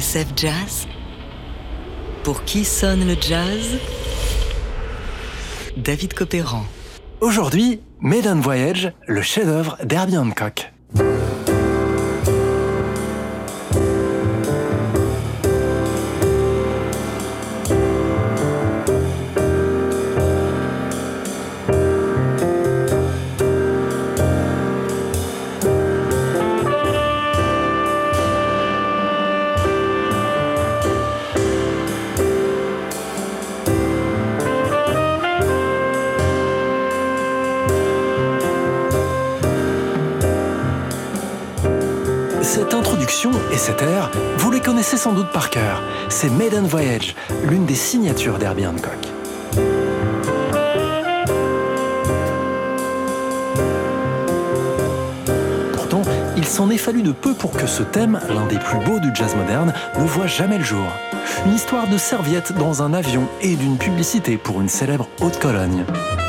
TSF Jazz Pour qui sonne le jazz? David Copéran. Aujourd'hui, Maiden Voyage, le chef-d'œuvre d'Herbie Hancock. Et cet air, vous les connaissez sans doute par cœur. C'est Maiden Voyage, l'une des signatures d'Herbie Hancock. Pourtant, il s'en est fallu de peu pour que ce thème, l'un des plus beaux du jazz moderne, ne voit jamais le jour. Une histoire de serviette dans un avion et d'une publicité pour une célèbre haute-Cologne. Alors,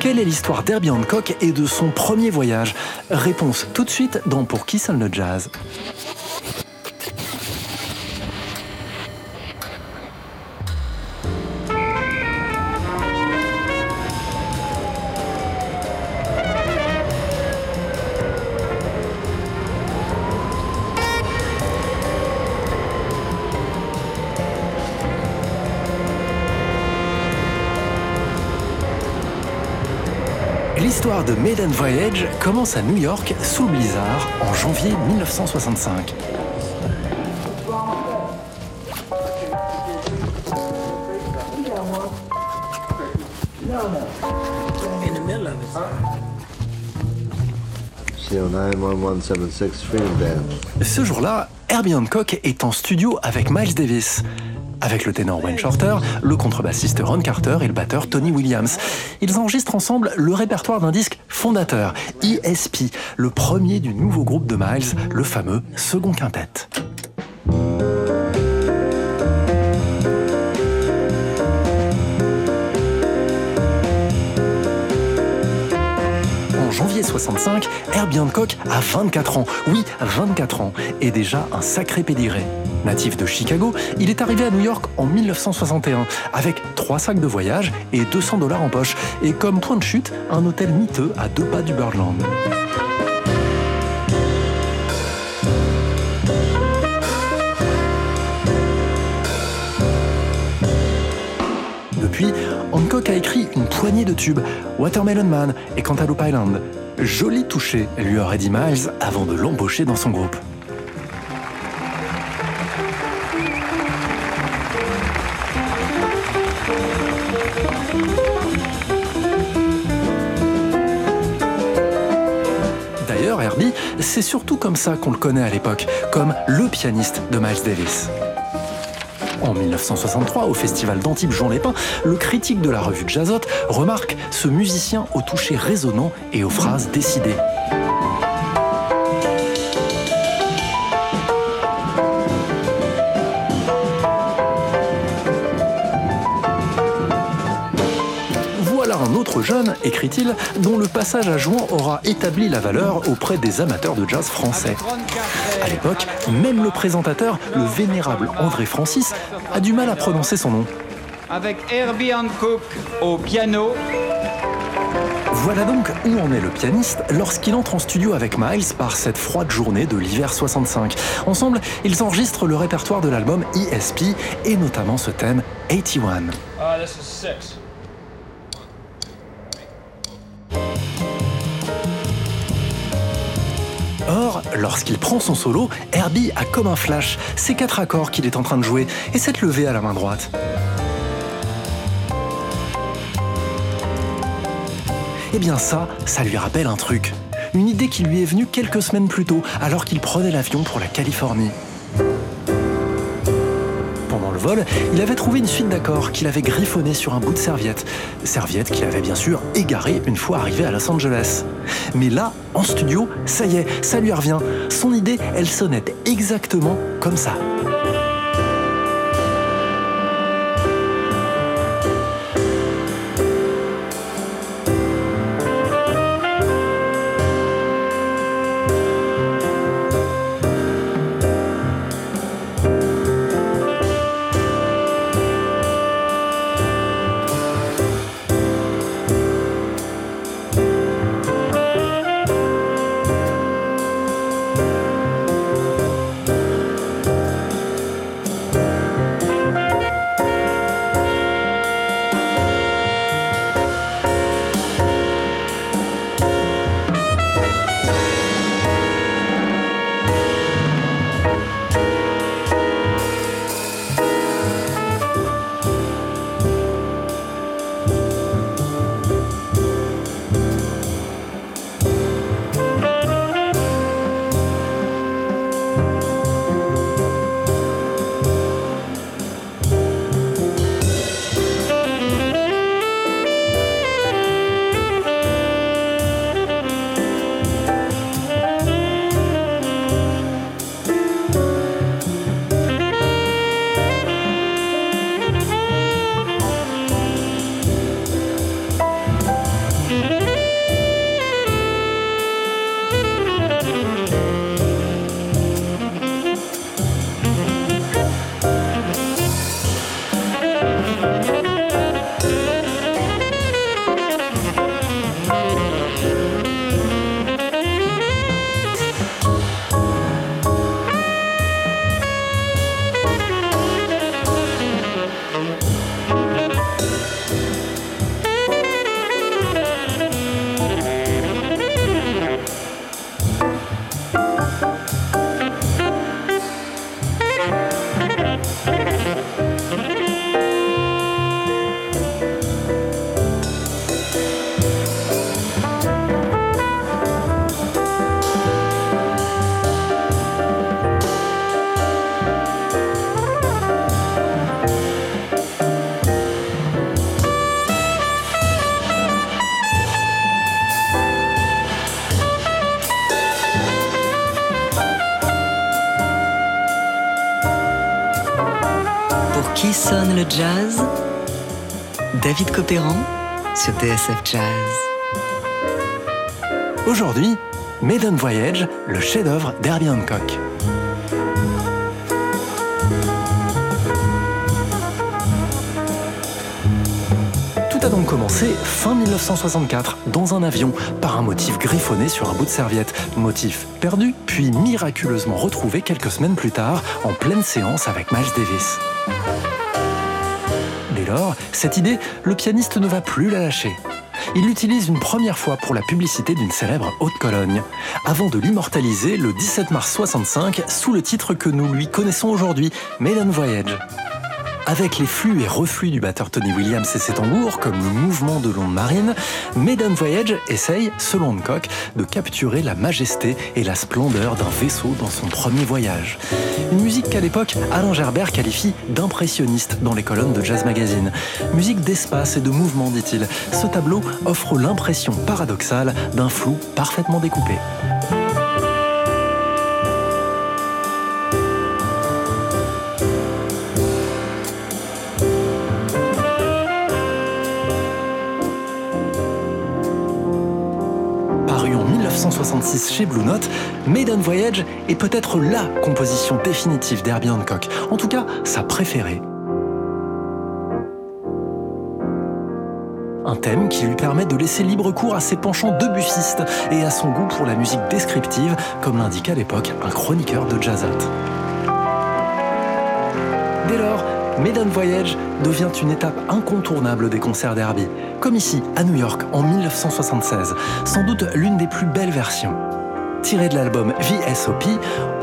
quelle est l'histoire d'Herbie Hancock et de son premier voyage? Réponse tout de suite dans Pour qui sonne le jazz L'histoire de Maiden Voyage commence à New York sous le blizzard en janvier 1965. in the middle of it. CO 91176 Freedom Band. Ce jour-là, Herbie Hancock est en studio avec Miles Davis. Avec le ténor Wayne Shorter, le contrebassiste Ron Carter et le batteur Tony Williams. Ils enregistrent ensemble le répertoire d'un disque fondateur, ESP, le premier du nouveau groupe de Miles, le fameux Second Quintet. En janvier 65, Herbie Hancock a 24 ans. Oui, 24 ans. Et déjà un sacré pédigré. Natif de Chicago, il est arrivé à New York en 1961 avec trois sacs de voyage et 200 dollars en poche. Et comme point de chute, un hôtel miteux à deux pas du Birdland. Depuis, Hancock a écrit une poignée de tubes, Watermelon Man et Cantaloupe Island. Joli touché, lui aurait dit Miles avant de l'embaucher dans son groupe. Herbie, c'est surtout comme ça qu'on le connaît à l'époque, comme le pianiste de Miles Davis. En 1963, au festival d'Antibes Jean Lépin, le critique de la revue Jazzot remarque ce musicien au toucher résonnant et aux phrases décidées. Écrit-il, dont le passage à Jouan aura établi la valeur auprès des amateurs de jazz français. À l'époque, même le présentateur, le vénérable André Francis, a du mal à prononcer son nom. avec Herbie Hancock au piano. Voilà donc où en est le pianiste lorsqu'il entre en studio avec Miles par cette froide journée de l'hiver 65. Ensemble, ils enregistrent le répertoire de l'album ESP et notamment ce thème 81. Ah, this is six. Or, lorsqu'il prend son solo, Herbie a comme un flash ces quatre accords qu'il est en train de jouer et cette levée à la main droite. Eh bien ça, ça lui rappelle un truc. Une idée qui lui est venue quelques semaines plus tôt, alors qu'il prenait l'avion pour la Californie. Il avait trouvé une suite d'accords qu'il avait griffonné sur un bout de serviette. Serviette qu'il avait bien sûr égarée une fois arrivé à Los Angeles. Mais là, en studio, ça y est, ça lui revient. Son idée, elle sonnait exactement comme ça. Sonne le jazz? David Copéran sur TSF Jazz. Aujourd'hui, Maiden Voyage, le chef-d'œuvre d'Herbie Hancock. Donc commencé fin 1964 dans un avion par un motif griffonné sur un bout de serviette. Motif perdu, puis miraculeusement retrouvé quelques semaines plus tard en pleine séance avec Miles Davis. Dès lors, cette idée, le pianiste ne va plus la lâcher. Il l'utilise une première fois pour la publicité d'une célèbre haute Cologne, avant de l'immortaliser le 17 mars 65 sous le titre que nous lui connaissons aujourd'hui, Maiden Voyage. Avec les flux et reflux du batteur Tony Williams et ses tambours, comme le mouvement de l'onde marine, Maiden Voyage essaye, selon Hancock, de capturer la majesté et la splendeur d'un vaisseau dans son premier voyage. Une musique qu'à l'époque, Alain Gerbert qualifie d'impressionniste dans les colonnes de Jazz Magazine. Musique d'espace et de mouvement, dit-il. Ce tableau offre l'impression paradoxale d'un flou parfaitement découpé. 1966 chez Blue Note, Maiden Voyage est peut-être LA composition définitive d'Herbie Hancock, en tout cas sa préférée. Un thème qui lui permet de laisser libre cours à ses penchants debussistes et à son goût pour la musique descriptive, comme l'indique à l'époque un chroniqueur de Jazzat. Dès lors, Maiden Voyage devient une étape incontournable des concerts d'Herbie, comme ici à New York en 1976, sans doute l'une des plus belles versions. Tirée de l'album VSOP,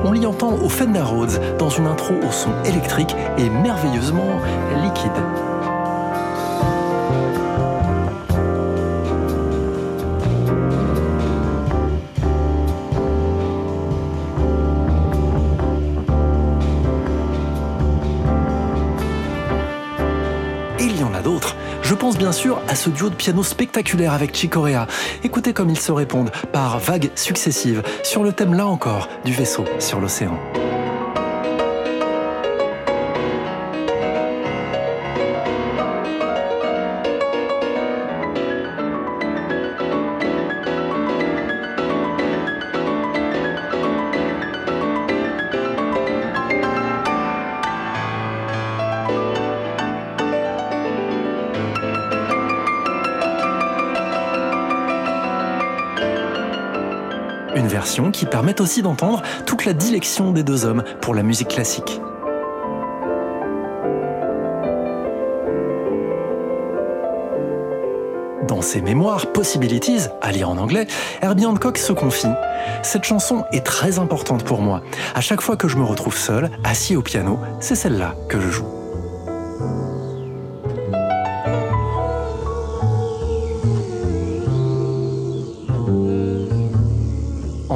on l'y entend au Fender Rhodes dans une intro au son électrique et merveilleusement liquide. Pense bien sûr à ce duo de piano spectaculaire avec Chicorea. Écoutez comme ils se répondent par vagues successives sur le thème là encore du vaisseau sur l'océan. Qui permet aussi d'entendre toute la dilection des deux hommes pour la musique classique. Dans ses mémoires Possibilities, à lire en anglais, Herbie Hancock se confie Cette chanson est très importante pour moi. À chaque fois que je me retrouve seul, assis au piano, c'est celle-là que je joue.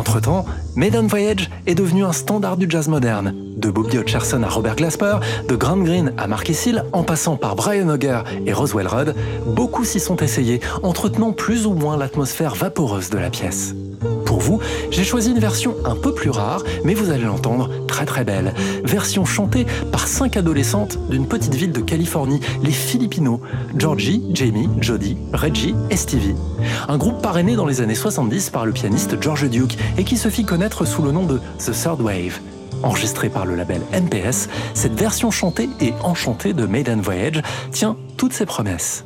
Entre-temps, Maiden Voyage est devenu un standard du jazz moderne. De Bobby Hutcherson à Robert Glasper, de Grant Green à Mark Hill, en passant par Brian Auger et Roswell Rudd, beaucoup s'y sont essayés, entretenant plus ou moins l'atmosphère vaporeuse de la pièce. J'ai choisi une version un peu plus rare, mais vous allez l'entendre, très très belle. Version chantée par cinq adolescentes d'une petite ville de Californie, les Filipinos, Georgie, Jamie, Jodie, Reggie et Stevie. Un groupe parrainé dans les années 70 par le pianiste George Duke et qui se fit connaître sous le nom de The Third Wave. Enregistrée par le label NPS, cette version chantée et enchantée de Maiden Voyage tient toutes ses promesses.